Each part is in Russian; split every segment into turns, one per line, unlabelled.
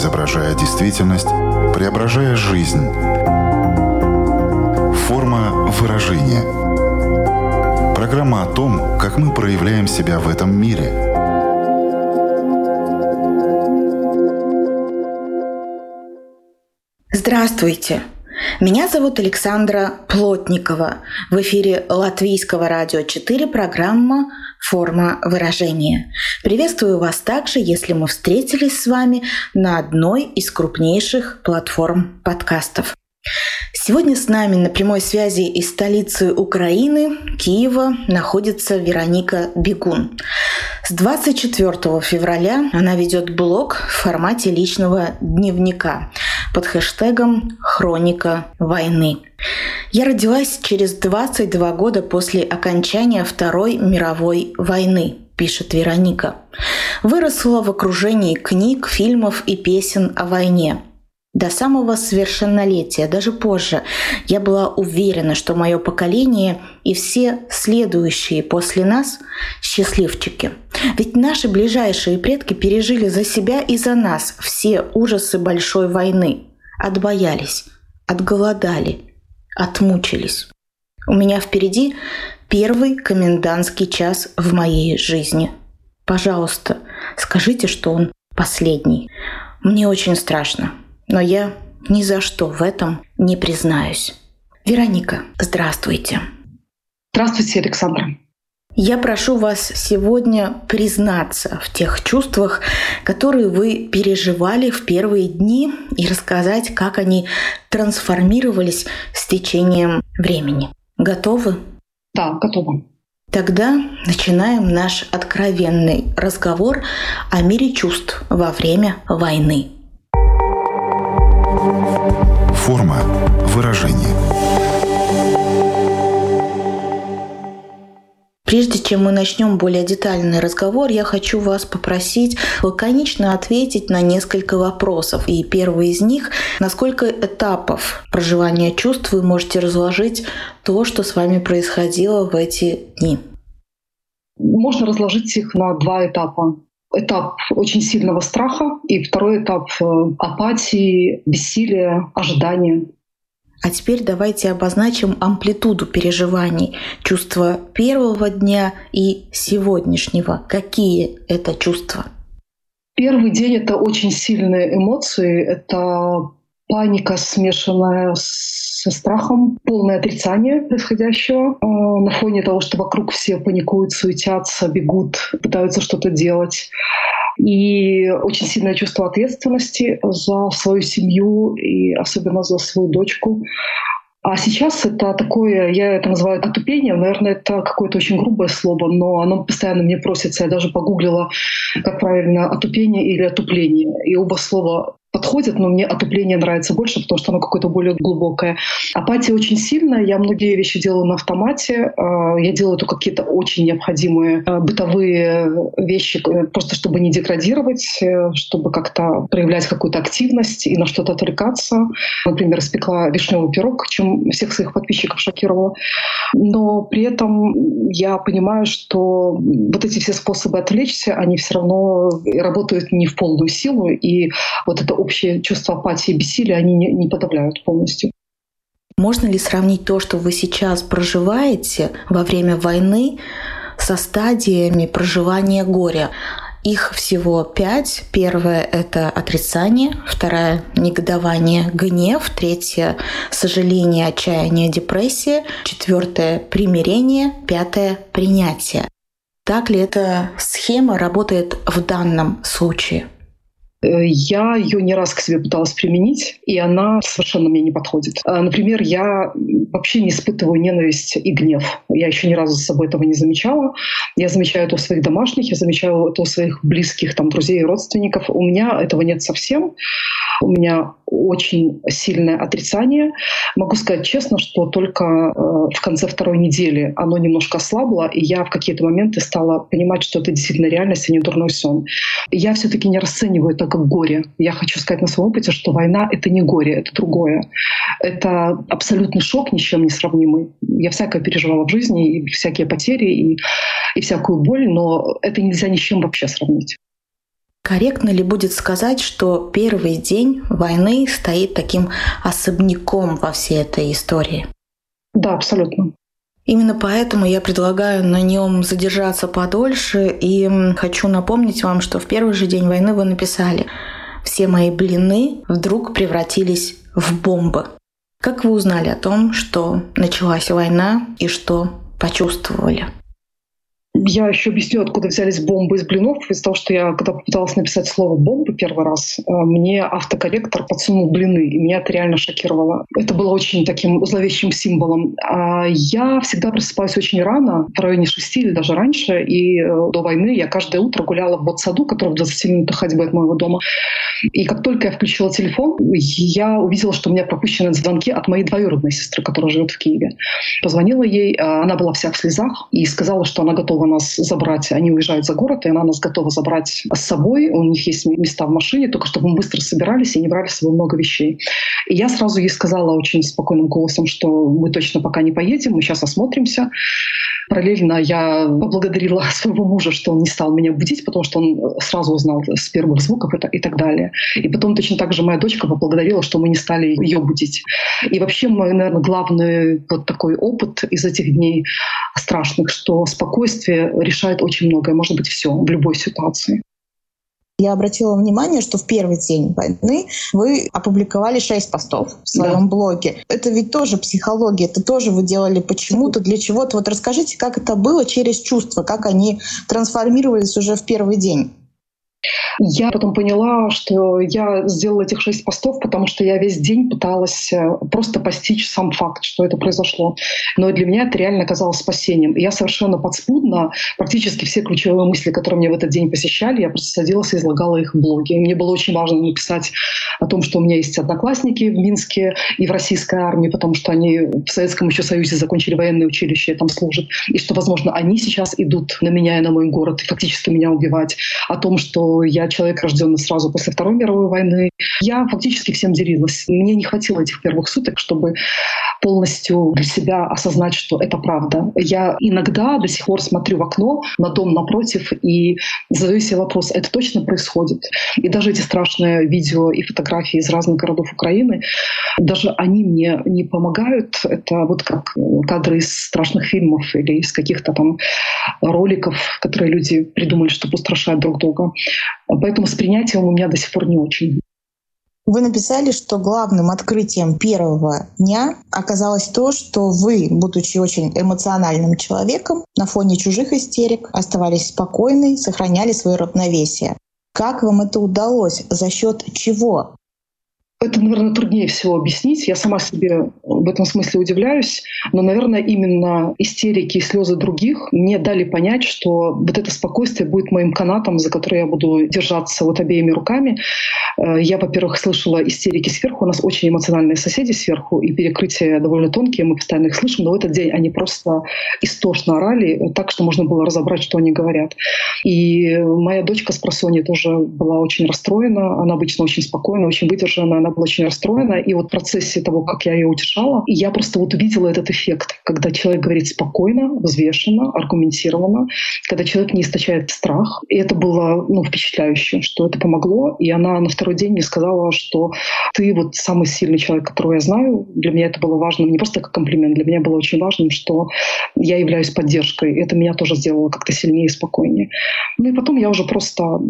изображая действительность, преображая жизнь. Форма выражения. Программа о том, как мы проявляем себя в этом мире.
Здравствуйте! Меня зовут Александра Плотникова. В эфире Латвийского радио 4 программа «Форма выражения». Приветствую вас также, если мы встретились с вами на одной из крупнейших платформ подкастов. Сегодня с нами на прямой связи из столицы Украины, Киева, находится Вероника Бегун. С 24 февраля она ведет блог в формате личного дневника под хэштегом «Хроника войны». Я родилась через 22 года после окончания Второй мировой войны, пишет Вероника. Выросла в окружении книг, фильмов и песен о войне – до самого совершеннолетия, даже позже, я была уверена, что мое поколение и все следующие после нас – счастливчики. Ведь наши ближайшие предки пережили за себя и за нас все ужасы большой войны. Отбоялись, отголодали, отмучились. У меня впереди первый комендантский час в моей жизни. Пожалуйста, скажите, что он последний. Мне очень страшно но я ни за что в этом не признаюсь. Вероника, здравствуйте.
Здравствуйте, Александра.
Я прошу вас сегодня признаться в тех чувствах, которые вы переживали в первые дни и рассказать, как они трансформировались с течением времени. Готовы?
Да, готова.
Тогда начинаем наш откровенный разговор о мире чувств во время войны.
Форма выражения.
Прежде чем мы начнем более детальный разговор, я хочу вас попросить лаконично ответить на несколько вопросов. И первый из них – насколько этапов проживания чувств вы можете разложить то, что с вами происходило в эти дни?
Можно разложить их на два этапа этап очень сильного страха и второй этап э, апатии, бессилия, ожидания.
А теперь давайте обозначим амплитуду переживаний, чувства первого дня и сегодняшнего. Какие это чувства?
Первый день — это очень сильные эмоции. Это паника, смешанная со страхом, полное отрицание происходящего э, на фоне того, что вокруг все паникуют, суетятся, бегут, пытаются что-то делать. И очень сильное чувство ответственности за свою семью и особенно за свою дочку. А сейчас это такое, я это называю отупением, наверное, это какое-то очень грубое слово, но оно постоянно мне просится. Я даже погуглила, как правильно, отупение или отупление. И оба слова подходит, но мне отопление нравится больше, потому что оно какое-то более глубокое. Апатия очень сильная, я многие вещи делаю на автомате, а, я делаю только какие-то очень необходимые а, бытовые вещи, э, просто чтобы не деградировать, э, чтобы как-то проявлять какую-то активность и на что-то отвлекаться. Например, испекла вишневый пирог, чем всех своих подписчиков шокировала. Но при этом я понимаю, что вот эти все способы отвлечься, они все равно работают не в полную силу, и вот это общее чувство апатии и бессилия, они не, не подавляют полностью.
Можно ли сравнить то, что вы сейчас проживаете во время войны, со стадиями проживания горя? Их всего пять. Первое — это отрицание, вторая — негодование, гнев, третье — сожаление, отчаяние, депрессия, четвертое — примирение, пятое — принятие. Так ли эта схема работает в данном случае?
Э, я ее не раз к себе пыталась применить, и она совершенно мне не подходит. Э, например, я вообще не испытываю ненависть и гнев. Я еще ни разу за собой этого не замечала. Я замечаю это у своих домашних, я замечаю это у своих близких, там, друзей и родственников. У меня этого нет совсем. У меня очень сильное отрицание. Могу сказать честно, что только э, в конце второй недели оно немножко ослабло, и я в какие-то моменты стала понимать, что это действительно реальность, а не дурной сон. Я все-таки не расцениваю это как горе. Я хочу сказать на своем опыте, что война — это не горе, это другое. Это абсолютный шок, ни с чем не сравнимый. Я всякое переживала в жизни, и всякие потери, и, и всякую боль, но это нельзя ни с чем вообще сравнить.
Корректно ли будет сказать, что первый день войны стоит таким особняком во всей этой истории?
Да, абсолютно.
Именно поэтому я предлагаю на нем задержаться подольше и хочу напомнить вам, что в первый же день войны вы написали «Все мои блины вдруг превратились в бомбы». Как вы узнали о том, что началась война и что почувствовали?
Я еще объясню, откуда взялись бомбы из блинов. Из-за того, что я, когда попыталась написать слово «бомбы» первый раз, э, мне автокорректор подсунул блины, и меня это реально шокировало. Это было очень таким зловещим символом. А я всегда просыпаюсь очень рано, в районе шести или даже раньше, и э, до войны я каждое утро гуляла в саду, который в 20 минутах ходьбы от моего дома. И как только я включила телефон, я увидела, что у меня пропущены звонки от моей двоюродной сестры, которая живет в Киеве. Позвонила ей, а она была вся в слезах, и сказала, что она готова нас забрать. Они уезжают за город, и она нас готова забрать с собой. У них есть места в машине, только чтобы мы быстро собирались и не брали с собой много вещей. И я сразу ей сказала очень спокойным голосом, что мы точно пока не поедем, мы сейчас осмотримся. Параллельно я поблагодарила своего мужа, что он не стал меня будить, потому что он сразу узнал с первых звуков и так далее. И потом точно так же моя дочка поблагодарила, что мы не стали ее будить. И вообще мой, наверное, главный вот такой опыт из этих дней страшных, что спокойствие решает очень многое, может быть, все в любой ситуации.
Я обратила внимание, что в первый день войны вы опубликовали шесть постов в своем да. блоге. Это ведь тоже психология, это тоже вы делали почему-то, для чего-то. Вот расскажите, как это было через чувства, как они трансформировались уже в первый день.
Я потом поняла, что я сделала этих шесть постов, потому что я весь день пыталась э, просто постичь сам факт, что это произошло. Но для меня это реально оказалось спасением. И я совершенно подспудно практически все ключевые мысли, которые мне в этот день посещали, я просто садилась и излагала их в блоге. И мне было очень важно написать о том, что у меня есть одноклассники в Минске и в российской армии, потому что они в Советском еще Союзе закончили военное училище, там служат. И что, возможно, они сейчас идут на меня и на мой город и фактически меня убивать. О том, что я человек, рожденный сразу после Второй мировой войны. Я фактически всем делилась. Мне не хватило этих первых суток, чтобы полностью для себя осознать, что это правда. Я иногда до сих пор смотрю в окно на дом напротив и задаю себе вопрос, это точно происходит? И даже эти страшные видео и фотографии из разных городов Украины, даже они мне не помогают. Это вот как кадры из страшных фильмов или из каких-то там роликов, которые люди придумали, чтобы устрашать друг друга. Поэтому с принятием у меня до сих пор не очень.
Вы написали, что главным открытием первого дня оказалось то, что вы, будучи очень эмоциональным человеком, на фоне чужих истерик оставались спокойны, сохраняли свое равновесие. Как вам это удалось? За счет чего?
Это, наверное, труднее всего объяснить. Я сама себе в этом смысле удивляюсь. Но, наверное, именно истерики и слезы других мне дали понять, что вот это спокойствие будет моим канатом, за который я буду держаться вот обеими руками. Э, я, во-первых, слышала истерики сверху. У нас очень эмоциональные соседи сверху, и перекрытия довольно тонкие, мы постоянно их слышим. Но в этот день они просто истошно орали, так что можно было разобрать, что они говорят. И моя дочка с просони тоже была очень расстроена. Она обычно очень спокойна, очень выдержана. Она была очень расстроена. И вот в процессе того, как я ее утешала, я просто вот увидела этот эффект, когда человек говорит спокойно, взвешенно, аргументированно, когда человек не источает страх. И это было ну, впечатляюще, что это помогло. И она на второй день мне сказала, что ты вот самый сильный человек, которого я знаю. Для меня это было важно не просто как комплимент, для меня было очень важным, что я являюсь поддержкой. Это меня тоже сделало как-то сильнее и спокойнее. Ну и потом я уже просто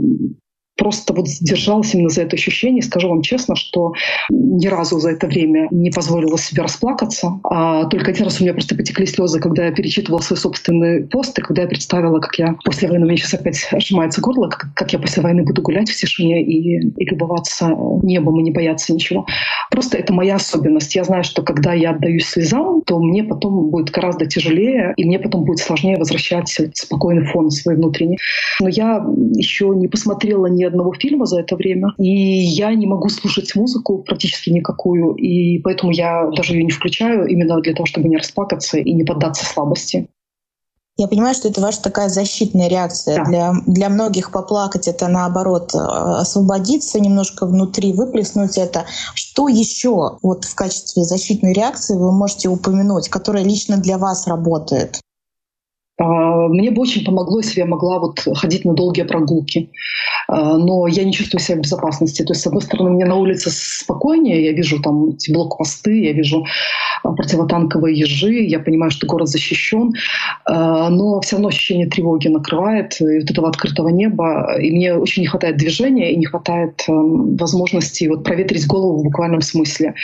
просто вот сдержалась именно за это ощущение. Скажу вам честно, что ни разу за это время не позволила себе расплакаться. А только один раз у меня просто потекли слезы, когда я перечитывала свой собственный пост, и когда я представила, как я после войны, у меня сейчас опять сжимается горло, как, как я после войны буду гулять в тишине и, и любоваться небом и не бояться ничего. Просто это моя особенность. Я знаю, что когда я отдаюсь слезам, то мне потом будет гораздо тяжелее, и мне потом будет сложнее возвращать спокойный фон свой внутренний. Но я еще не посмотрела ни одного фильма за это время. И я не могу слушать музыку практически никакую. И поэтому я даже ее не включаю именно для того, чтобы не расплакаться и не поддаться слабости.
Я понимаю, что это ваша такая защитная реакция. Да. Для, для многих поплакать это наоборот э, освободиться немножко внутри, выплеснуть это. Что еще вот в качестве защитной реакции вы можете упомянуть, которая лично для вас работает?
А, мне бы очень помогло, если я могла вот ходить на долгие прогулки. А, но я не чувствую себя в безопасности. То есть, с одной стороны, мне на улице спокойнее, я вижу там эти блокпосты, я вижу а, противотанковые ежи, я понимаю, что город защищен, но все равно ощущение тревоги накрывает, и вот этого открытого неба. И мне очень не хватает движения и не хватает возможности вот проветрить голову в буквальном смысле.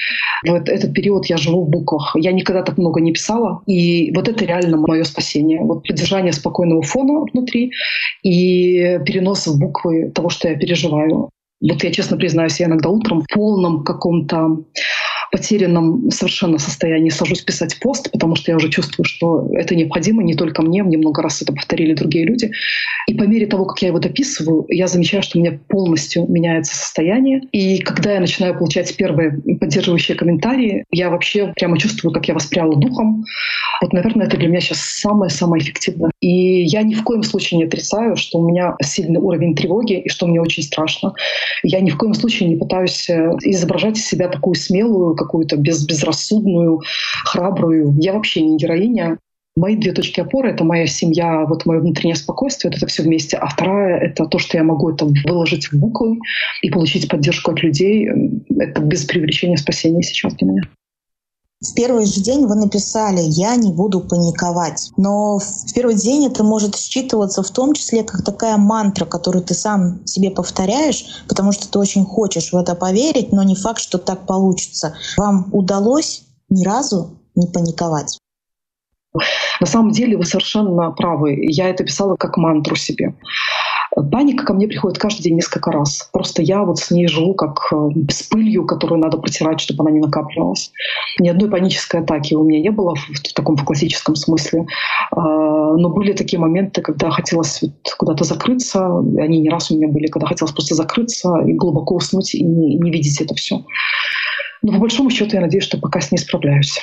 Вот этот период я живу в буквах. Я никогда так много не писала, и вот это реально мое спасение. Вот поддержание спокойного фона внутри и перенос в буквы того, что я переживаю. Вот я честно признаюсь, я иногда утром в полном каком-то потерянном совершенно состоянии сажусь писать пост, потому что я уже чувствую, что это необходимо не только мне, мне много раз это повторили другие люди. И по мере того, как я его дописываю, я замечаю, что у меня полностью меняется состояние. И когда я начинаю получать первые поддерживающие комментарии, я вообще прямо чувствую, как я воспряла духом. Вот, наверное, это для меня сейчас самое-самое эффективное. И я ни в коем случае не отрицаю, что у меня сильный уровень тревоги и что мне очень страшно. Я ни в коем случае не пытаюсь э, изображать из себя такую смелую, какую-то без, безрассудную, храбрую. Я вообще не героиня. Мои две точки опоры — это моя семья, вот мое внутреннее спокойствие, вот это все вместе. А вторая — это то, что я могу это выложить в буквы и получить поддержку от людей. Это без привлечения спасения сейчас для меня.
В первый же день вы написали «Я не буду паниковать». Но в первый день это может считываться в том числе как такая мантра, которую ты сам себе повторяешь, потому что ты очень хочешь в это поверить, но не факт, что так получится. Вам удалось ни разу не паниковать?
На самом деле вы совершенно правы. Я это писала как мантру себе. Паника ко мне приходит каждый день несколько раз. Просто я вот с ней живу как э, с пылью, которую надо протирать, чтобы она не накапливалась. Ни одной панической атаки у меня не было в, таком в классическом смысле. А, но были такие моменты, когда хотелось куда-то закрыться. Они не раз у меня были, когда хотелось просто закрыться и глубоко уснуть и не, не видеть это все. Но по большому счету я надеюсь, что пока с ней справляюсь.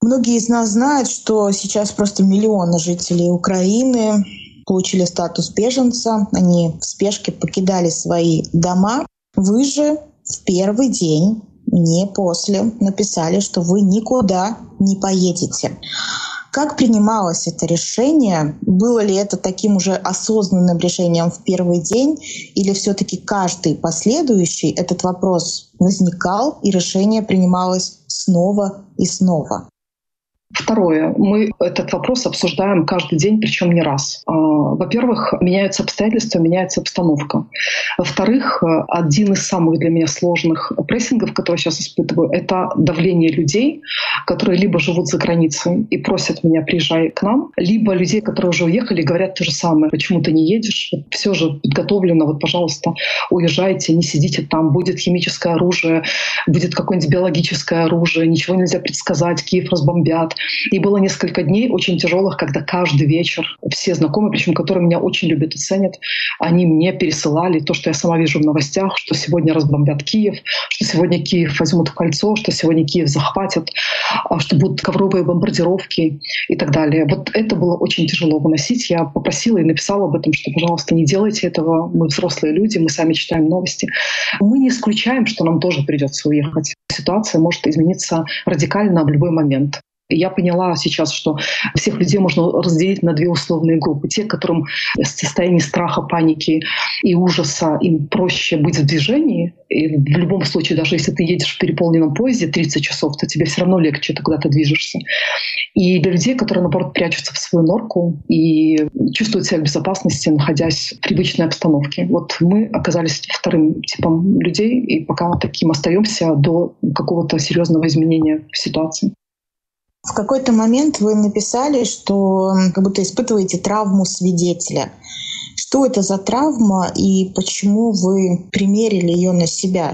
Многие из нас знают, что сейчас просто миллионы жителей Украины получили статус беженца, они в спешке покидали свои дома. Вы же в первый день, не после, написали, что вы никуда не поедете. Как принималось это решение? Было ли это таким уже осознанным решением в первый день? Или все-таки каждый последующий этот вопрос возникал и решение принималось снова и снова?
Второе. Мы этот вопрос обсуждаем каждый день, причем не раз. А, во-первых, меняются обстоятельства, меняется обстановка. Во-вторых, один из самых для меня сложных прессингов, который я сейчас испытываю, это давление людей, которые либо живут за границей и просят меня приезжай к нам, либо людей, которые уже уехали, говорят то же самое. Почему ты не едешь? Все же подготовлено, вот, пожалуйста, уезжайте, не сидите там, будет химическое оружие, будет какое-нибудь биологическое оружие, ничего нельзя предсказать, Киев разбомбят. И было несколько дней очень тяжелых, когда каждый вечер все знакомые, причем которые меня очень любят и ценят, они мне пересылали то, что я сама вижу в новостях, что сегодня разбомбят Киев, что сегодня Киев возьмут в кольцо, что сегодня Киев захватят, а, что будут ковровые бомбардировки и так далее. Вот это было очень тяжело выносить. Я попросила и написала об этом, что, пожалуйста, не делайте этого. Мы взрослые люди, мы сами читаем новости. Мы не исключаем, что нам тоже придется уехать. Ситуация может измениться радикально в любой момент. Я поняла сейчас, что всех людей можно разделить на две условные группы. Те, которым в состоянии страха, паники и ужаса им проще быть в движении. И в любом случае, даже если ты едешь в переполненном поезде 30 часов, то тебе все равно легче, ты куда-то движешься. И для людей, которые, наоборот, прячутся в свою норку и чувствуют себя в безопасности, находясь в привычной обстановке. Вот мы оказались вторым типом людей, и пока таким остаемся до какого-то серьезного изменения ситуации.
В какой-то момент вы написали, что как будто испытываете травму свидетеля. Что это за травма и почему вы примерили ее на себя?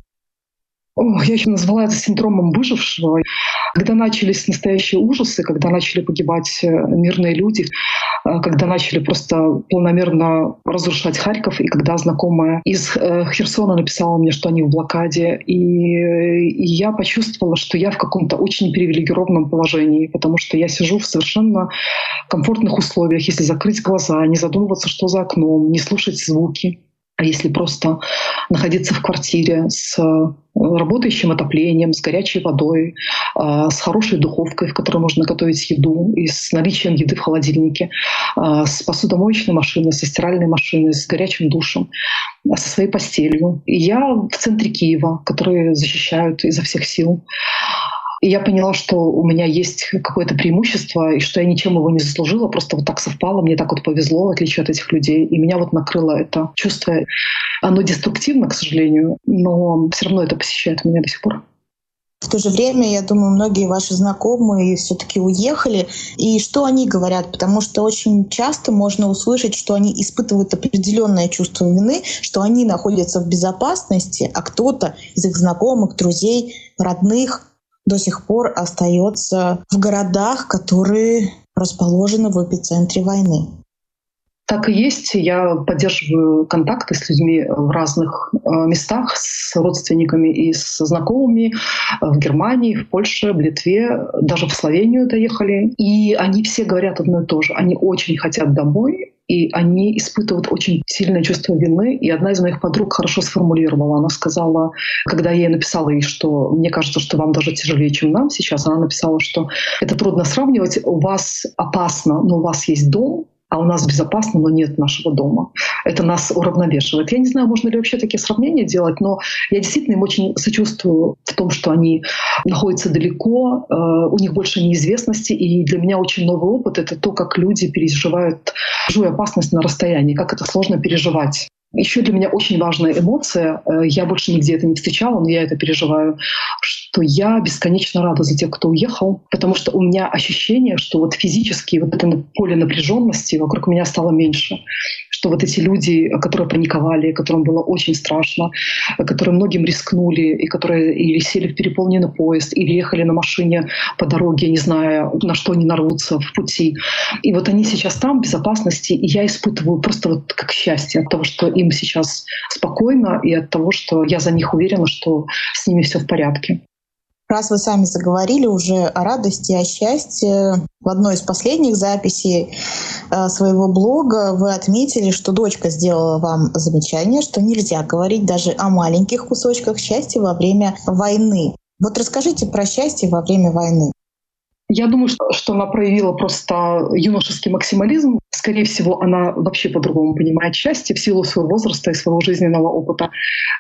Я еще назвала это синдромом выжившего. Когда начались настоящие ужасы, когда начали погибать э, мирные люди, э, когда начали просто полномерно разрушать Харьков, и когда знакомая из э, Херсона написала мне, что они в блокаде, и, и я почувствовала, что я в каком-то очень привилегированном положении, потому что я сижу в совершенно комфортных условиях, если закрыть глаза, не задумываться, что за окном, не слушать звуки, А если просто находиться в квартире с э, работающим отоплением, с горячей водой, э, с хорошей духовкой, в которой можно готовить еду, и с наличием еды в холодильнике, э, с посудомоечной машиной, со стиральной машиной, с горячим душем, со своей постелью. И я в центре Киева, которые защищают изо всех сил. И я поняла, что у меня есть какое-то преимущество, и что я ничем его не заслужила, просто вот так совпало, мне так вот повезло, в отличие от этих людей. И меня вот накрыло это чувство. Оно деструктивно, к сожалению, но все равно это посещает меня до сих пор.
В то же время, я думаю, многие ваши знакомые все-таки уехали. И что они говорят? Потому что очень часто можно услышать, что они испытывают определенное чувство вины, что они находятся в безопасности, а кто-то из их знакомых, друзей, родных до сих пор остается в городах, которые расположены в эпицентре войны.
Так и есть. Я поддерживаю контакты с людьми в разных э, местах, с родственниками и с знакомыми в Германии, в Польше, в Литве, даже в Словению доехали. И они все говорят одно и то же. Они очень хотят домой, и они испытывают очень сильное чувство вины. И одна из моих подруг хорошо сформулировала. Она сказала, когда я ей написала ей, что мне кажется, что вам даже тяжелее, чем нам сейчас, она написала, что это трудно сравнивать, у вас опасно, но у вас есть дом, а у нас безопасно, но нет нашего дома. Это нас уравновешивает. Я не знаю, можно ли вообще такие сравнения делать, но я действительно им очень сочувствую в том, что они находятся далеко, э, у них больше неизвестности, и для меня очень новый опыт — это то, как люди переживают чужую опасность на расстоянии, как это сложно переживать. Еще для меня очень важная эмоция, э, я больше нигде это не встречала, но я это переживаю, что я бесконечно рада за тех, кто уехал, потому что у меня ощущение, что вот физически вот это поле напряженности вокруг меня стало меньше, что вот эти люди, которые паниковали, которым было очень страшно, которые многим рискнули, и которые или сели в переполненный поезд, или ехали на машине по дороге, не зная, на что они нарвутся в пути. И вот они сейчас там, в безопасности, и я испытываю просто вот как счастье от того, что им сейчас спокойно, и от того, что я за них уверена, что с ними все в порядке.
Раз вы сами заговорили уже о радости, о счастье, в одной из последних записей э, своего блога вы отметили, что дочка сделала вам замечание, что нельзя говорить даже о маленьких кусочках счастья во время войны. Вот расскажите про счастье во время войны.
Я думаю, что, что она проявила просто юношеский максимализм. Скорее всего, она вообще по-другому понимает счастье в силу своего возраста и своего жизненного опыта.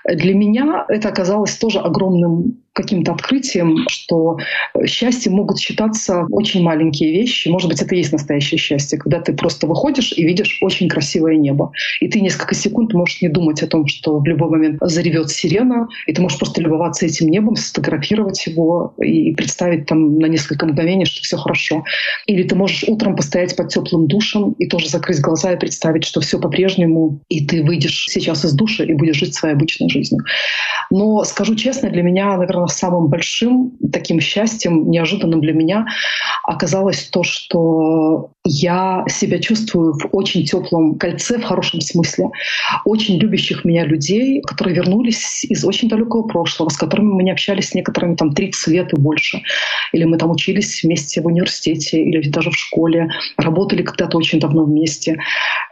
Для меня это оказалось тоже огромным каким-то открытием, что счастье могут считаться очень маленькие вещи. Может быть, это и есть настоящее счастье, когда ты просто выходишь и видишь очень красивое небо. И ты несколько секунд можешь не думать о том, что в любой момент заревет сирена, и ты можешь просто любоваться этим небом, сфотографировать его и представить там на несколько мгновений, что все хорошо. Или ты можешь утром постоять под теплым душем и тоже закрыть глаза и представить, что все по-прежнему, и ты выйдешь сейчас из душа и будешь жить своей обычной жизнью. Но скажу честно, для меня, наверное, самым большим таким счастьем, неожиданным для меня, оказалось то, что я себя чувствую в очень теплом кольце, в хорошем смысле, очень любящих меня людей, которые вернулись из очень далекого прошлого, с которыми мы не общались с некоторыми там 30 лет и больше. Или мы там учились вместе в университете, или даже в школе, работали когда-то очень давно вместе.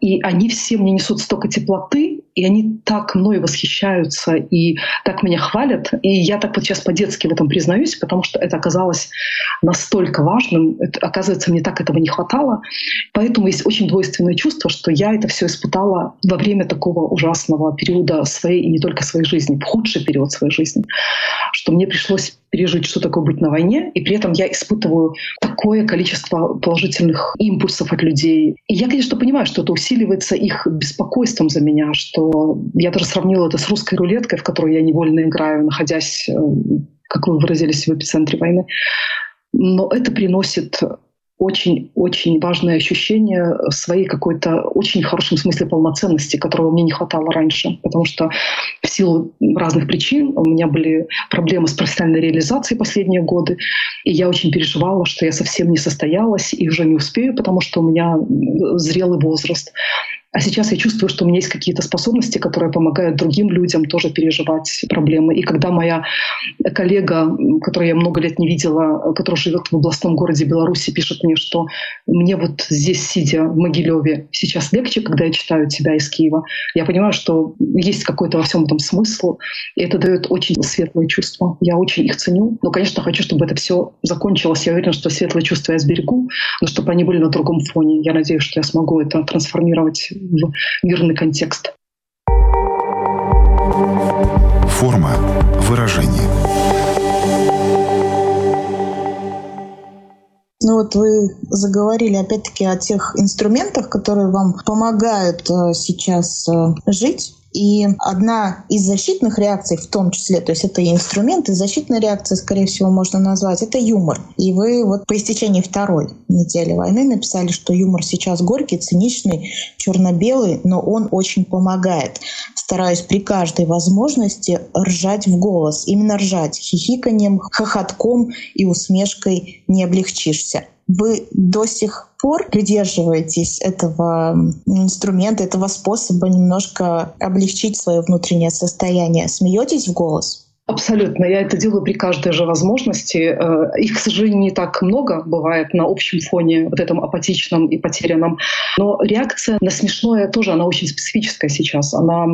И они все мне несут столько теплоты, и они так мной восхищаются и так меня хвалят. И я так вот сейчас по-детски в этом признаюсь, потому что это оказалось настолько важным. Это, оказывается, мне так этого не хватало. Поэтому есть очень двойственное чувство, что я это все испытала во время такого ужасного периода своей и не только своей жизни, в худший период своей жизни, что мне пришлось пережить, что такое быть на войне, и при этом я испытываю такое количество положительных импульсов от людей. И я, конечно, понимаю, что это усиливается их беспокойством за меня, что я даже сравнила это с русской рулеткой, в которую я невольно играю, находясь, э, как вы выразились, в эпицентре войны. Но это приносит очень-очень важное ощущение своей какой-то очень хорошем смысле полноценности, которого мне не хватало раньше. Потому что в силу разных причин у меня были проблемы с профессиональной реализацией последние годы. И я очень переживала, что я совсем не состоялась и уже не успею, потому что у меня зрелый возраст. А сейчас я чувствую, что у меня есть какие-то способности, которые помогают другим людям тоже переживать проблемы. И когда моя коллега, которую я много лет не видела, которая живет в областном городе Беларуси, пишет мне, что мне вот здесь, сидя в Могилеве, сейчас легче, когда я читаю тебя из Киева, я понимаю, что есть какой-то во всем этом смысл, и это дает очень светлые чувства. Я очень их ценю. Но, конечно, хочу, чтобы это все закончилось. Я уверена, что светлые чувства я сберегу, но чтобы они были на другом фоне. Я надеюсь, что я смогу это трансформировать в мирный контекст.
Форма выражения.
Ну вот вы заговорили опять-таки о тех инструментах, которые вам помогают э, сейчас э, жить и одна из защитных реакций в том числе, то есть это и инструмент, и защитная реакция, скорее всего, можно назвать, это юмор. И вы вот по истечении второй недели войны написали, что юмор сейчас горький, циничный, черно-белый, но он очень помогает. Стараюсь при каждой возможности ржать в голос. Именно ржать. Хихиканием, хохотком и усмешкой не облегчишься вы до сих пор придерживаетесь этого инструмента, этого способа немножко облегчить свое внутреннее состояние? Смеетесь в голос?
Абсолютно. Я это делаю при каждой же возможности. Э, их, к сожалению, не так много бывает на общем фоне вот этом апатичном и потерянном. Но реакция на смешное тоже, она очень специфическая сейчас. Она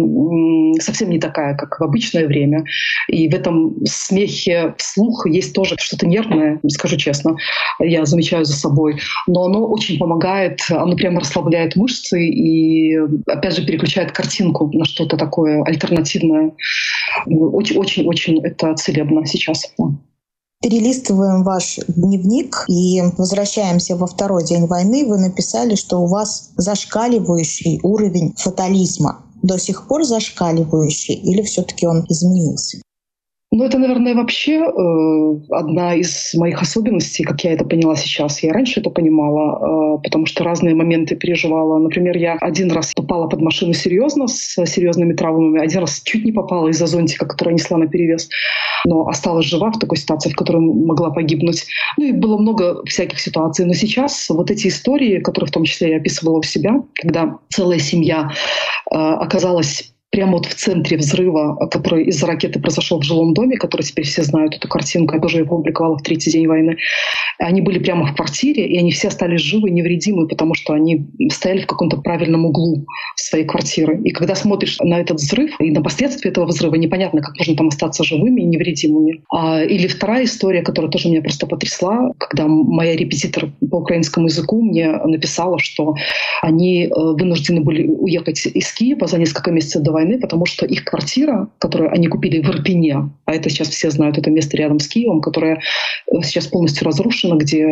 совсем не такая, как в обычное время. И в этом смехе вслух есть тоже что-то нервное, скажу честно. Я замечаю за собой. Но оно очень помогает, оно прямо расслабляет мышцы и, опять же, переключает картинку на что-то такое альтернативное. Очень-очень очень это целебно сейчас.
Перелистываем ваш дневник и возвращаемся во второй день войны. Вы написали, что у вас зашкаливающий уровень фатализма. До сих пор зашкаливающий или все-таки он изменился?
Ну, это, наверное, вообще э, одна из моих особенностей, как я это поняла сейчас. Я раньше это понимала, э, потому что разные моменты переживала. Например, я один раз попала под машину серьезно, с серьезными травмами, один раз чуть не попала из-за зонтика, который несла на перевес, но осталась жива в такой ситуации, в которой могла погибнуть. Ну и было много всяких ситуаций. Но сейчас вот эти истории, которые в том числе я описывала у себя, когда целая семья э, оказалась прямо вот в центре взрыва, который из-за ракеты произошел в жилом доме, который теперь все знают эту картинку, я тоже ее опубликовала в третий день войны. Они были прямо в квартире, и они все остались живы, невредимы, потому что они стояли в каком-то правильном углу своей квартиры. И когда смотришь на этот взрыв и на последствия этого взрыва, непонятно, как можно там остаться живыми и невредимыми. А, или вторая история, которая тоже меня просто потрясла, когда моя репетитор по украинскому языку мне написала, что они э, вынуждены были уехать из Киева за несколько месяцев до войны, потому что их квартира, которую они купили в Ирпене, а это сейчас все знают, это место рядом с Киевом, которое э, сейчас полностью разрушено, где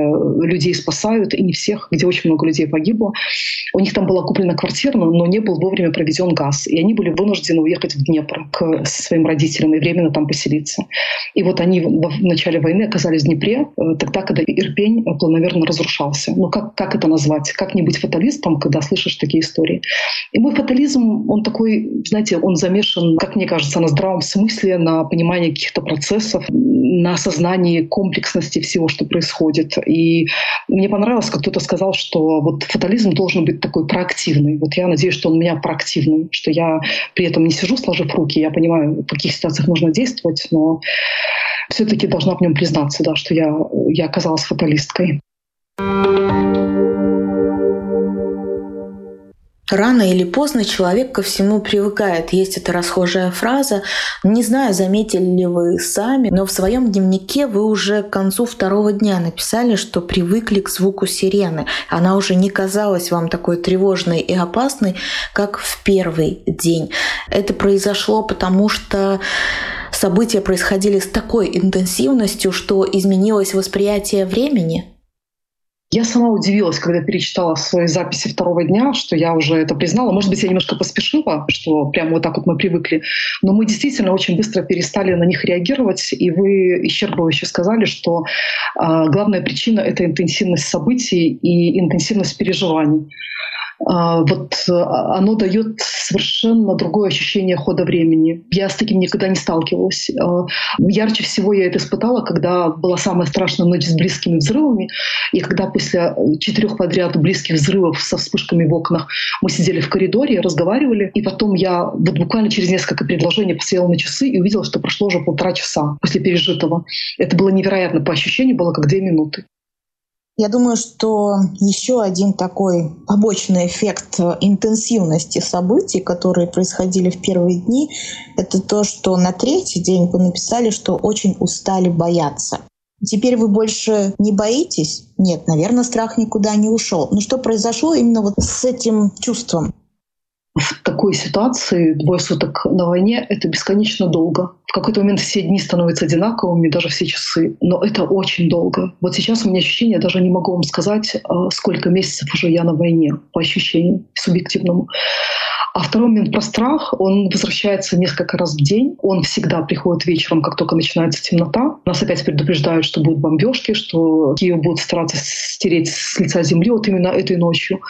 людей спасают, и не всех, где очень много людей погибло. У них там была куплена квартира, но не был вовремя проведен газ, и они были вынуждены уехать в Днепр к своим родителям и временно там поселиться. И вот они в начале войны оказались в Днепре, э, тогда, когда Ирпень планомерно разрушался. Ну как, как это назвать? Как не быть фаталистом, когда слышишь такие истории? И мой фатализм, он такой, знаете, он замешан, как мне кажется, на здравом смысле, на понимании каких-то процессов, на осознании комплексности всего, что происходит. И мне понравилось, как кто-то сказал, что вот фатализм должен быть такой проактивный. Вот я надеюсь, что он у меня проактивный, что я при этом не сижу сложив руки, я понимаю, в каких ситуациях нужно действовать, но все-таки должна в нем признаться, да, что я, я оказалась фаталисткой.
Рано или поздно человек ко всему привыкает. Есть эта расхожая фраза. Не знаю, заметили ли вы сами, но в своем дневнике вы уже к концу второго дня написали, что привыкли к звуку сирены. Она уже не казалась вам такой тревожной и опасной, как в первый день. Это произошло потому, что события происходили с такой интенсивностью, что изменилось восприятие времени.
Я сама удивилась, когда перечитала свои записи второго дня, что я уже это признала. Может быть, я немножко поспешила, что прямо вот так вот мы привыкли. Но мы действительно очень быстро перестали на них реагировать. И вы исчерпывающе сказали, что э, главная причина — это интенсивность событий и интенсивность переживаний. А, вот оно дает совершенно другое ощущение хода времени. Я с таким никогда не сталкивалась. Э, ярче всего я это испытала, когда была самая страшная ночь с близкими взрывами, и когда после четырех подряд близких взрывов со вспышками в окнах мы сидели в коридоре, разговаривали, и потом я вот буквально через несколько предложений посмотрела на часы и увидела, что прошло уже полтора часа после пережитого. Это было невероятно по ощущению, было как две минуты.
Я думаю, что еще один такой побочный эффект интенсивности событий, которые происходили в первые дни, это то, что на третий день вы написали, что очень устали бояться. Теперь вы больше не боитесь? Нет, наверное, страх никуда не ушел. Но что произошло именно вот с этим чувством?
В такой ситуации двое суток на войне — это бесконечно долго. В какой-то момент все дни становятся одинаковыми, даже все часы. Но это очень долго. Вот сейчас у меня ощущение, даже не могу вам сказать, а, сколько месяцев уже я на войне, по ощущениям субъективному. А второй момент про страх, он возвращается несколько раз в день. Он всегда приходит вечером, как только начинается темнота. Нас опять предупреждают, что будут бомбежки, что Киев будут стараться стереть с лица земли вот именно этой ночью.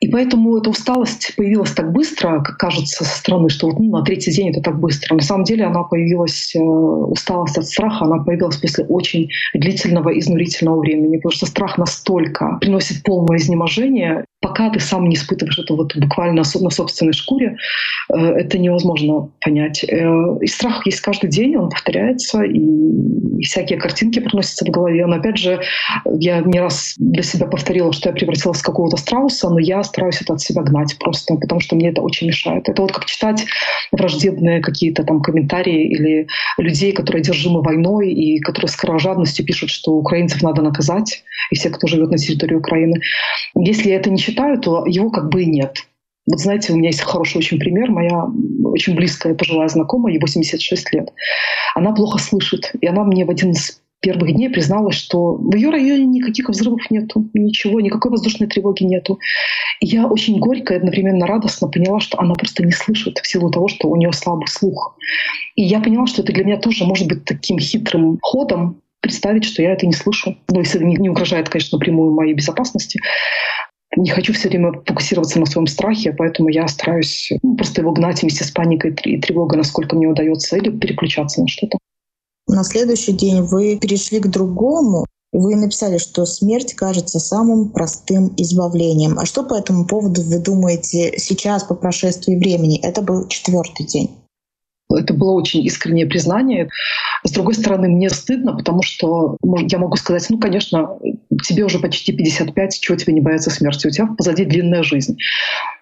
И поэтому эта усталость появилась так быстро, как кажется со стороны, что вот, ну, на третий день это так быстро. На самом деле она появилась, э, усталость от страха, она появилась после очень длительного, изнурительного времени, потому что страх настолько приносит полное изнеможение, пока ты сам не испытываешь это вот буквально на собственной шкуре, э, это невозможно понять. Э, и страх есть каждый день, он повторяется, и всякие картинки проносятся в голове. Но опять же, я не раз для себя повторила, что я превратилась в какого-то страуса, но я стараюсь это от себя гнать просто, потому что мне это очень мешает. Это вот как читать враждебные какие-то там комментарии или людей, которые одержимы войной и которые с кровожадностью пишут, что украинцев надо наказать, и все, кто живет на территории Украины. Если я это не читаю, то его как бы и нет. Вот знаете, у меня есть хороший очень пример. Моя очень близкая пожилая знакомая, ей 86 лет. Она плохо слышит. И она мне в один из первых дней призналась, что в ее районе никаких взрывов нету, ничего, никакой воздушной тревоги нету. И я очень горько и одновременно радостно поняла, что она просто не слышит в силу того, что у нее слабый слух. И я поняла, что это для меня тоже может быть таким хитрым ходом представить, что я это не слышу. Ну, если не, не угрожает, конечно, напрямую моей безопасности. Не хочу все время фокусироваться на своем страхе, поэтому я стараюсь ну, просто его гнать вместе с паникой и тревогой, насколько мне удается, или переключаться на что-то.
На следующий день вы перешли к другому. Вы написали, что смерть кажется самым простым избавлением. А что по этому поводу вы думаете сейчас, по прошествии времени? Это был четвертый день.
Это было очень искреннее признание. С другой стороны, мне стыдно, потому что я могу сказать, ну, конечно, тебе уже почти 55, чего тебе не бояться смерти? У тебя позади длинная жизнь.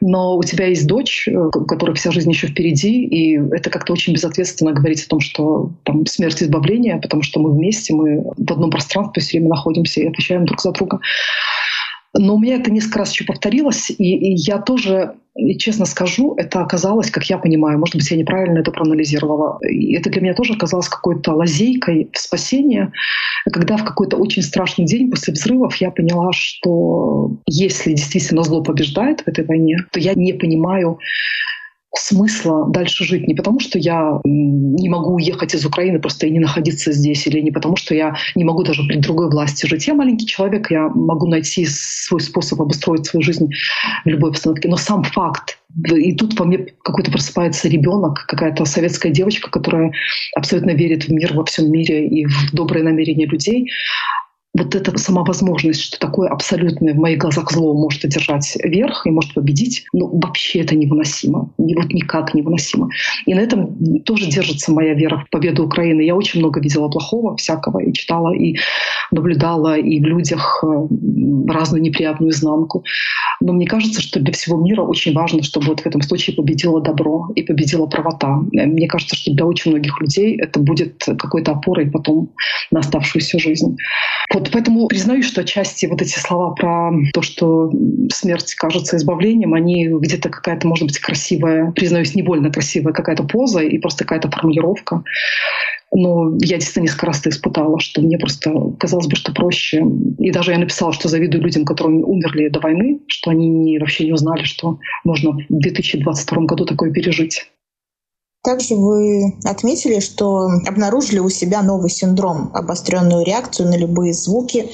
Но у тебя есть дочь, э, у которой вся жизнь еще впереди, и это как-то очень безответственно говорить о том, что там смерть избавления, потому что мы вместе, мы в одном пространстве все время находимся и отвечаем друг за друга. Но у меня это несколько раз еще повторилось, и, и я тоже, честно скажу, это оказалось, как я понимаю, может быть, я неправильно это проанализировала. И это для меня тоже оказалось какой-то лазейкой в спасение, когда в какой-то очень страшный день после взрывов я поняла, что если действительно зло побеждает в этой войне, то я не понимаю, смысла дальше жить. Не потому, что я не могу уехать из Украины просто и не находиться здесь, или не потому, что я не могу даже при другой власти жить. Я маленький человек, я могу найти свой способ обустроить свою жизнь в любой обстановке. Но сам факт и тут во мне какой-то просыпается ребенок, какая-то советская девочка, которая абсолютно верит в мир во всем мире и в добрые намерения людей вот эта сама возможность, что такое абсолютное в моих глазах зло может одержать верх и может победить, ну, вообще это невыносимо. И вот никак невыносимо. И на этом тоже держится моя вера в победу Украины. Я очень много видела плохого всякого и читала, и наблюдала, и в людях э, разную неприятную изнанку. Но мне кажется, что для всего мира очень важно, чтобы вот в этом случае победило добро и победила правота. Мне кажется, что для очень многих людей это будет какой-то опорой потом на оставшуюся жизнь. Вот вот поэтому признаюсь, что отчасти вот эти слова про то, что смерть кажется избавлением, они где-то какая-то, может быть, красивая, признаюсь, невольно красивая какая-то поза и просто какая-то формулировка. Но я действительно несколько раз это испытала, что мне просто казалось бы, что проще. И даже я написала, что завидую людям, которые умерли до войны, что они вообще не узнали, что можно в 2022 году такое пережить.
Также вы отметили, что обнаружили у себя новый синдром, обостренную реакцию на любые звуки,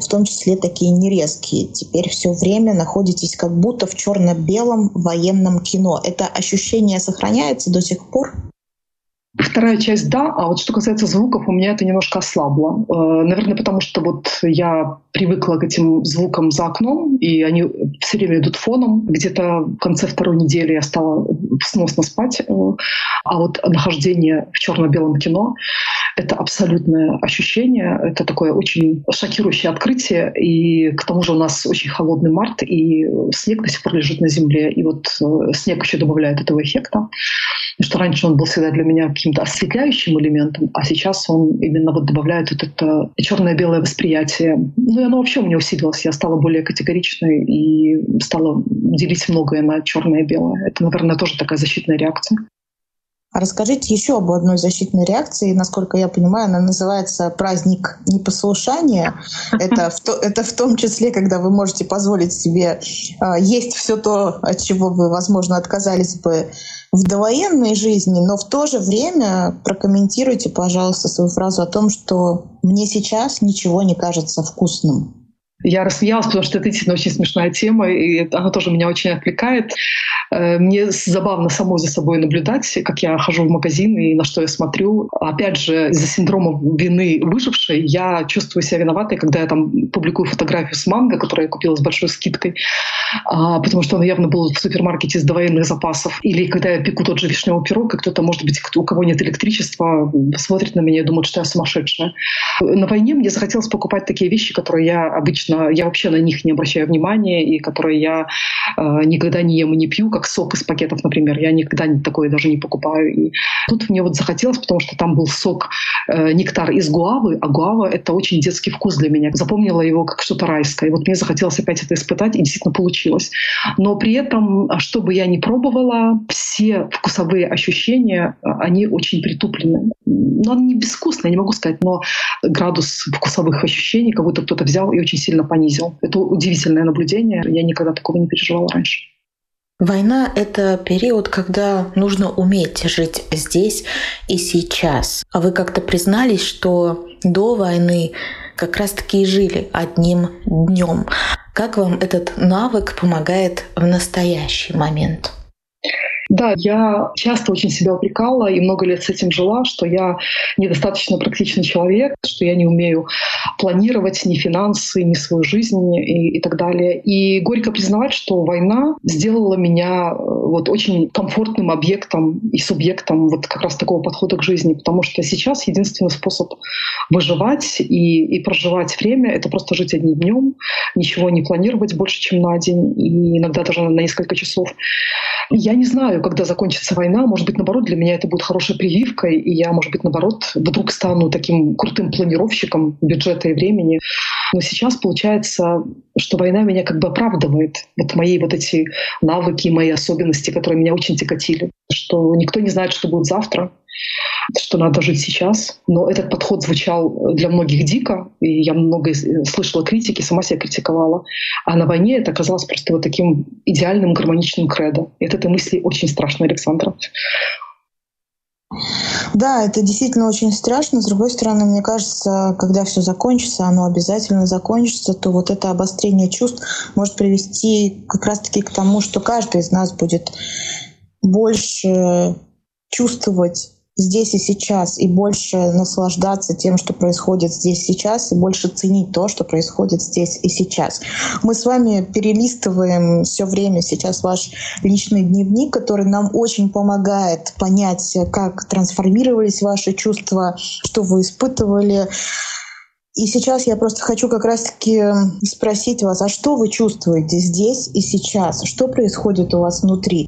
в том числе такие нерезкие. Теперь все время находитесь как будто в черно-белом военном кино. Это ощущение сохраняется до сих пор?
Вторая часть — да, а вот что касается звуков, у меня это немножко ослабло. Э, наверное, потому что вот я привыкла к этим звукам за окном, и они все время идут фоном. Где-то в конце второй недели я стала сносно спать. Э, а вот нахождение в черно-белом кино — это абсолютное ощущение. Это такое очень шокирующее открытие. И к тому же у нас очень холодный март, и снег до сих пор лежит на земле. И вот э, снег еще добавляет этого эффекта. Что раньше он был всегда для меня каким-то осветляющим элементом, а сейчас он именно вот добавляет вот это черное-белое восприятие. Ну и оно вообще у меня усилилось. Я стала более категоричной и стала делить многое на черное и белое. Это, наверное, тоже такая защитная реакция.
А расскажите еще об одной защитной реакции. Насколько я понимаю, она называется праздник непослушания. Это в, то, это в том числе, когда вы можете позволить себе э, есть все то, от чего вы, возможно, отказались бы в довоенной жизни, но в то же время прокомментируйте, пожалуйста, свою фразу о том, что мне сейчас ничего не кажется вкусным.
Я рассмеялась, потому что это действительно очень смешная тема, и она тоже меня очень отвлекает. Э, мне забавно самой за собой наблюдать, как я хожу в магазин и на что я смотрю. Опять же, из-за синдрома вины выжившей я чувствую себя виноватой, когда я там публикую фотографию с манго, которую я купила с большой скидкой, а, потому что он явно был в супермаркете с довоенных запасов. Или когда я пеку тот же вишневый пирог, и кто-то, может быть, у кого нет электричества, смотрит на меня и думает, что я сумасшедшая. На войне мне захотелось покупать такие вещи, которые я обычно я вообще на них не обращаю внимания, и которые я э, никогда не ем и не пью, как сок из пакетов, например. Я никогда такое даже не покупаю. И тут мне вот захотелось, потому что там был сок э, нектар из гуавы, а гуава — это очень детский вкус для меня. Запомнила его как что-то райское. И вот мне захотелось опять это испытать, и действительно получилось. Но при этом, что бы я ни пробовала, все вкусовые ощущения, они очень притуплены. Ну, они не безвкусные, не могу сказать, но градус вкусовых ощущений, как будто кто-то взял и очень сильно понизил. Это удивительное наблюдение. Я никогда такого не переживала раньше.
Война — это период, когда нужно уметь жить здесь и сейчас. А вы как-то признались, что до войны как раз-таки и жили одним днем. Как вам этот навык помогает в настоящий момент?
Да, я часто очень себя упрекала и много лет с этим жила, что я недостаточно практичный человек, что я не умею планировать ни финансы, ни свою жизнь и, и так далее. И горько признавать, что война сделала меня э, вот очень комфортным объектом и субъектом вот как раз такого подхода к жизни, потому что сейчас единственный способ выживать и, и проживать время — это просто жить одним днем, ничего не планировать больше, чем на день, и иногда даже на несколько часов. Я не знаю, когда закончится война. Может быть, наоборот, для меня это будет хорошей прививкой, и я, может быть, наоборот, вдруг стану таким крутым планировщиком бюджета и времени. Но сейчас получается, что война меня как бы оправдывает. Вот мои вот эти навыки, мои особенности, которые меня очень тяготили. Что никто не знает, что будет завтра что надо жить сейчас. Но этот подход звучал для многих дико, и я много слышала критики, сама себя критиковала. А на войне это оказалось просто вот таким идеальным гармоничным кредо. И от этой мысли очень страшно, Александра.
Да, это действительно очень страшно. С другой стороны, мне кажется, когда все закончится, оно обязательно закончится, то вот это обострение чувств может привести как раз-таки к тому, что каждый из нас будет больше чувствовать здесь и сейчас, и больше наслаждаться тем, что происходит здесь сейчас, и больше ценить то, что происходит здесь и сейчас. Мы с вами перелистываем все время сейчас ваш личный дневник, который нам очень помогает понять, как трансформировались ваши чувства, что вы испытывали. И сейчас я просто хочу как раз-таки спросить вас, а что вы чувствуете здесь и сейчас? Что происходит у вас внутри?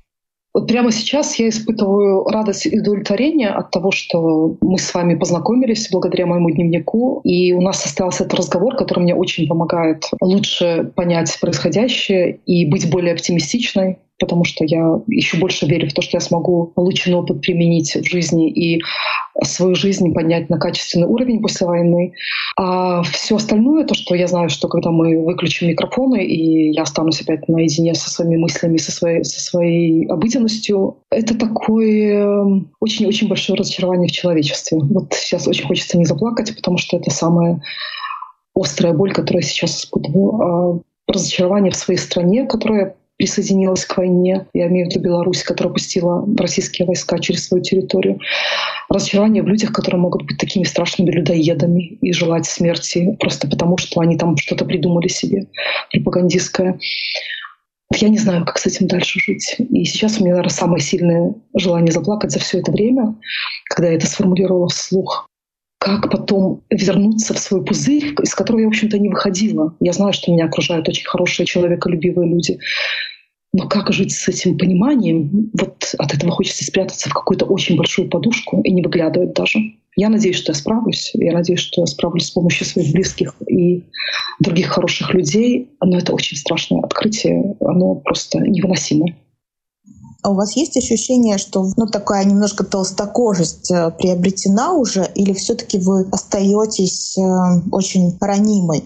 Вот прямо сейчас я испытываю радость и удовлетворение от того, что мы с вами познакомились благодаря моему дневнику, и у нас состоялся этот разговор, который мне очень помогает лучше понять происходящее и быть более оптимистичной потому что я еще больше верю в то, что я смогу полученный опыт применить в жизни и свою жизнь поднять на качественный уровень после войны. А все остальное, то, что я знаю, что когда мы выключим микрофоны, и я останусь опять наедине со своими мыслями, со своей, со своей обыденностью, это такое очень-очень большое разочарование в человечестве. Вот сейчас очень хочется не заплакать, потому что это самое острая боль, которую я сейчас испытываю. А разочарование в своей стране, которая присоединилась к войне. Я имею в виду Беларусь, которая пустила российские войска через свою территорию. Разочарование в людях, которые могут быть такими страшными людоедами и желать смерти просто потому, что они там что-то придумали себе пропагандистское. Я не знаю, как с этим дальше жить. И сейчас у меня, наверное, самое сильное желание заплакать за все это время, когда я это сформулировала вслух как потом вернуться в свой пузырь, из которого я, в общем-то, не выходила. Я знаю, что меня окружают очень хорошие, человеколюбивые люди. Но как жить с этим пониманием? Вот от этого хочется спрятаться в какую-то очень большую подушку и не выглядывать даже. Я надеюсь, что я справлюсь. Я надеюсь, что я справлюсь с помощью своих близких и других хороших людей. Но это очень страшное открытие. Оно просто невыносимое.
А у вас есть ощущение, что ну, такая немножко толстокожесть э, приобретена уже, или все-таки вы остаетесь э, очень ранимой?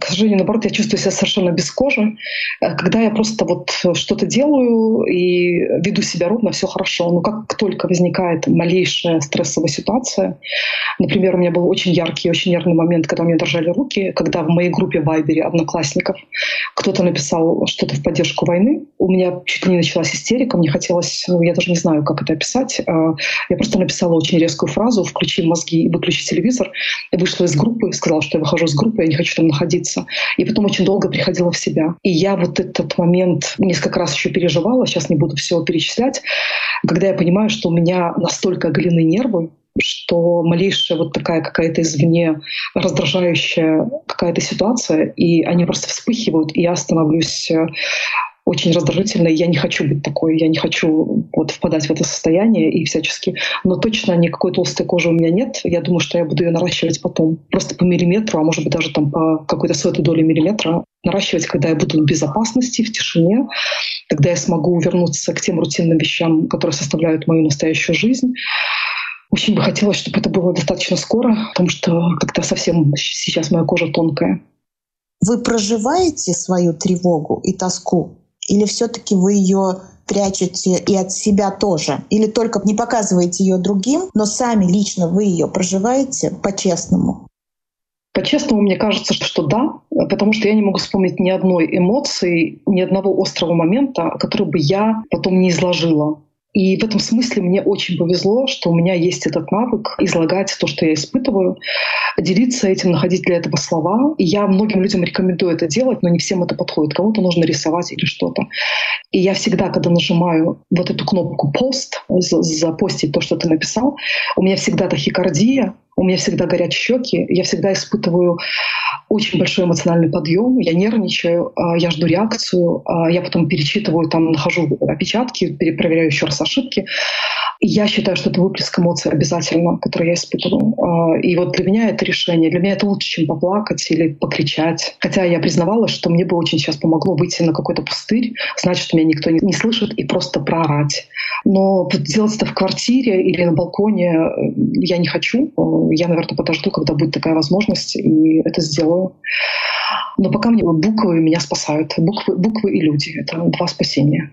К сожалению, наоборот, я чувствую себя совершенно без кожи. Э, когда я просто вот что-то делаю и веду себя ровно, все хорошо. Но как только возникает малейшая стрессовая ситуация, например, у меня был очень яркий, очень нервный момент, когда у меня дрожали руки, когда в моей группе в Вайбере одноклассников кто-то написал что-то в поддержку войны, у меня чуть ли не началась истерика, мне хотелось, ну, я даже не знаю, как это описать, э, я просто написала очень резкую фразу «включи мозги и выключи телевизор», вышла из группы, сказала, что я выхожу из группы, я не хочу там находиться находиться. И потом очень долго приходила в себя. И я вот этот момент несколько раз еще переживала, сейчас не буду все перечислять, когда я понимаю, что у меня настолько оголены нервы, что малейшая вот такая какая-то извне раздражающая какая-то ситуация, и они просто вспыхивают, и я становлюсь очень раздражительно. Я не хочу быть такой, я не хочу вот впадать в это состояние и всячески. Но точно никакой толстой кожи у меня нет. Я думаю, что я буду ее наращивать потом. Просто по миллиметру, а может быть даже там по какой-то сотой доли миллиметра наращивать, когда я буду в безопасности, в тишине, когда я смогу вернуться к тем рутинным вещам, которые составляют мою настоящую жизнь. Очень бы хотелось, чтобы это было достаточно скоро, потому что как-то совсем сейчас моя кожа тонкая.
Вы проживаете свою тревогу и тоску или все-таки вы ее прячете и от себя тоже? Или только не показываете ее другим, но сами лично вы ее проживаете по-честному?
По-честному, мне кажется, что да, потому что я не могу вспомнить ни одной эмоции, ни одного острого момента, который бы я потом не изложила. И в этом смысле мне очень повезло, что у меня есть этот навык излагать то, что я испытываю, делиться этим, находить для этого слова. И я многим людям рекомендую это делать, но не всем это подходит. Кому-то нужно рисовать или что-то. И я всегда, когда нажимаю вот эту кнопку «пост», запостить то, что ты написал, у меня всегда тахикардия, у меня всегда горят щеки, я всегда испытываю очень большой эмоциональный подъем, я нервничаю, а, я жду реакцию, а, я потом перечитываю, там нахожу опечатки, перепроверяю еще раз ошибки. Я считаю, что это выплеск эмоций обязательно, который я испытываю. А, и вот для меня это решение. Для меня это лучше, чем поплакать или покричать. Хотя я признавала, что мне бы очень сейчас помогло выйти на какой-то пустырь, значит, меня никто не слышит, и просто проорать. Но делать это в квартире или на балконе э, я не хочу. Я, наверное, подожду, когда будет такая возможность, и это сделаю. Но пока мне буквы меня спасают. Буквы, буквы и люди — это два спасения.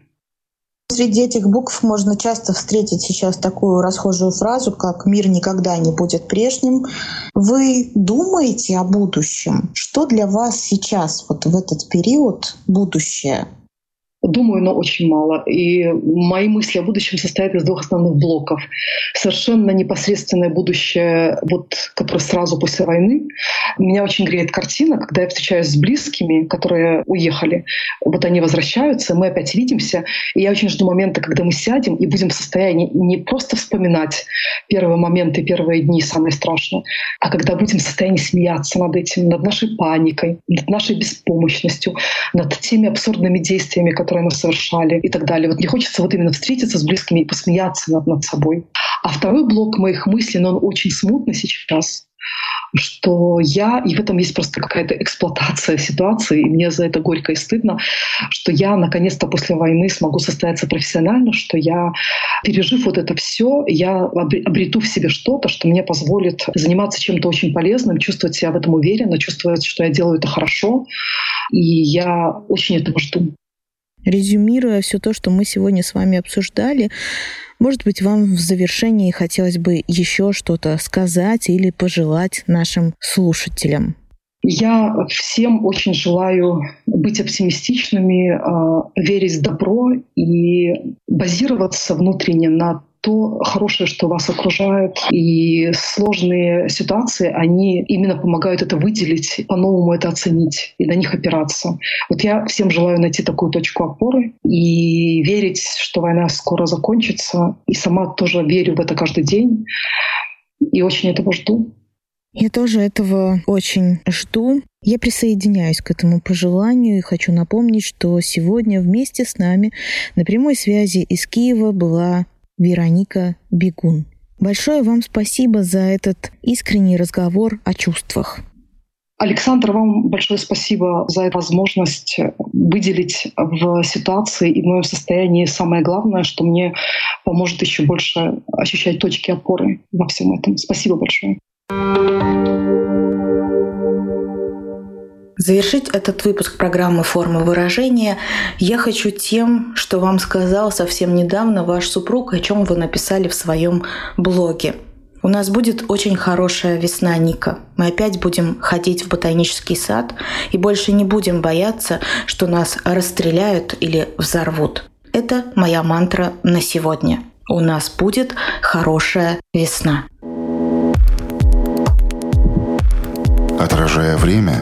Среди этих букв можно часто встретить сейчас такую расхожую фразу, как «мир никогда не будет прежним». Вы думаете о будущем? Что для вас сейчас, вот в этот период, будущее?
Думаю, но очень мало. И мои мысли о будущем состоят из двух основных блоков. Совершенно непосредственное будущее, вот, которое сразу после войны. Меня очень греет картина, когда я встречаюсь с близкими, которые уехали. Вот они возвращаются, мы опять видимся. И я очень жду момента, когда мы сядем и будем в состоянии не просто вспоминать первые моменты, первые дни, самое страшное, а когда будем в состоянии смеяться над этим, над нашей паникой, над нашей беспомощностью, над теми абсурдными действиями, которые которые мы совершали и так далее. Вот мне хочется вот именно встретиться с близкими и посмеяться над, над собой. А второй блок моих мыслей, но он очень смутный сейчас. что я, и в этом есть просто какая-то эксплуатация ситуации, и мне за это горько и стыдно, что я наконец-то после войны смогу состояться профессионально, что я, пережив вот это все, я обрету в себе что-то, что мне позволит заниматься чем-то очень полезным, чувствовать себя в этом уверенно, чувствовать, что я делаю это хорошо, и я очень этого жду.
Резюмируя все то, что мы сегодня с вами обсуждали, может быть, вам в завершении хотелось бы еще что-то сказать или пожелать нашим слушателям?
Я всем очень желаю быть оптимистичными, а, верить в добро и базироваться внутренне на то хорошее, что вас окружает. И сложные ситуации, они именно помогают это выделить, по-новому это оценить и на них опираться. Вот я всем желаю найти такую точку опоры и верить, что война скоро закончится. И сама тоже верю в это каждый день. И очень этого жду.
Я тоже этого очень жду. Я присоединяюсь к этому пожеланию и хочу напомнить, что сегодня вместе с нами на прямой связи из Киева была Вероника Бегун. Большое вам спасибо за этот искренний разговор о чувствах.
Александр, вам большое спасибо за возможность выделить в ситуации и в моем состоянии самое главное, что мне поможет еще больше ощущать точки опоры во всем этом. Спасибо большое.
Завершить этот выпуск программы «Форма выражения» я хочу тем, что вам сказал совсем недавно ваш супруг, о чем вы написали в своем блоге. У нас будет очень хорошая весна, Ника. Мы опять будем ходить в ботанический сад и больше не будем бояться, что нас расстреляют или взорвут. Это моя мантра на сегодня. У нас будет хорошая весна.
Отражая время,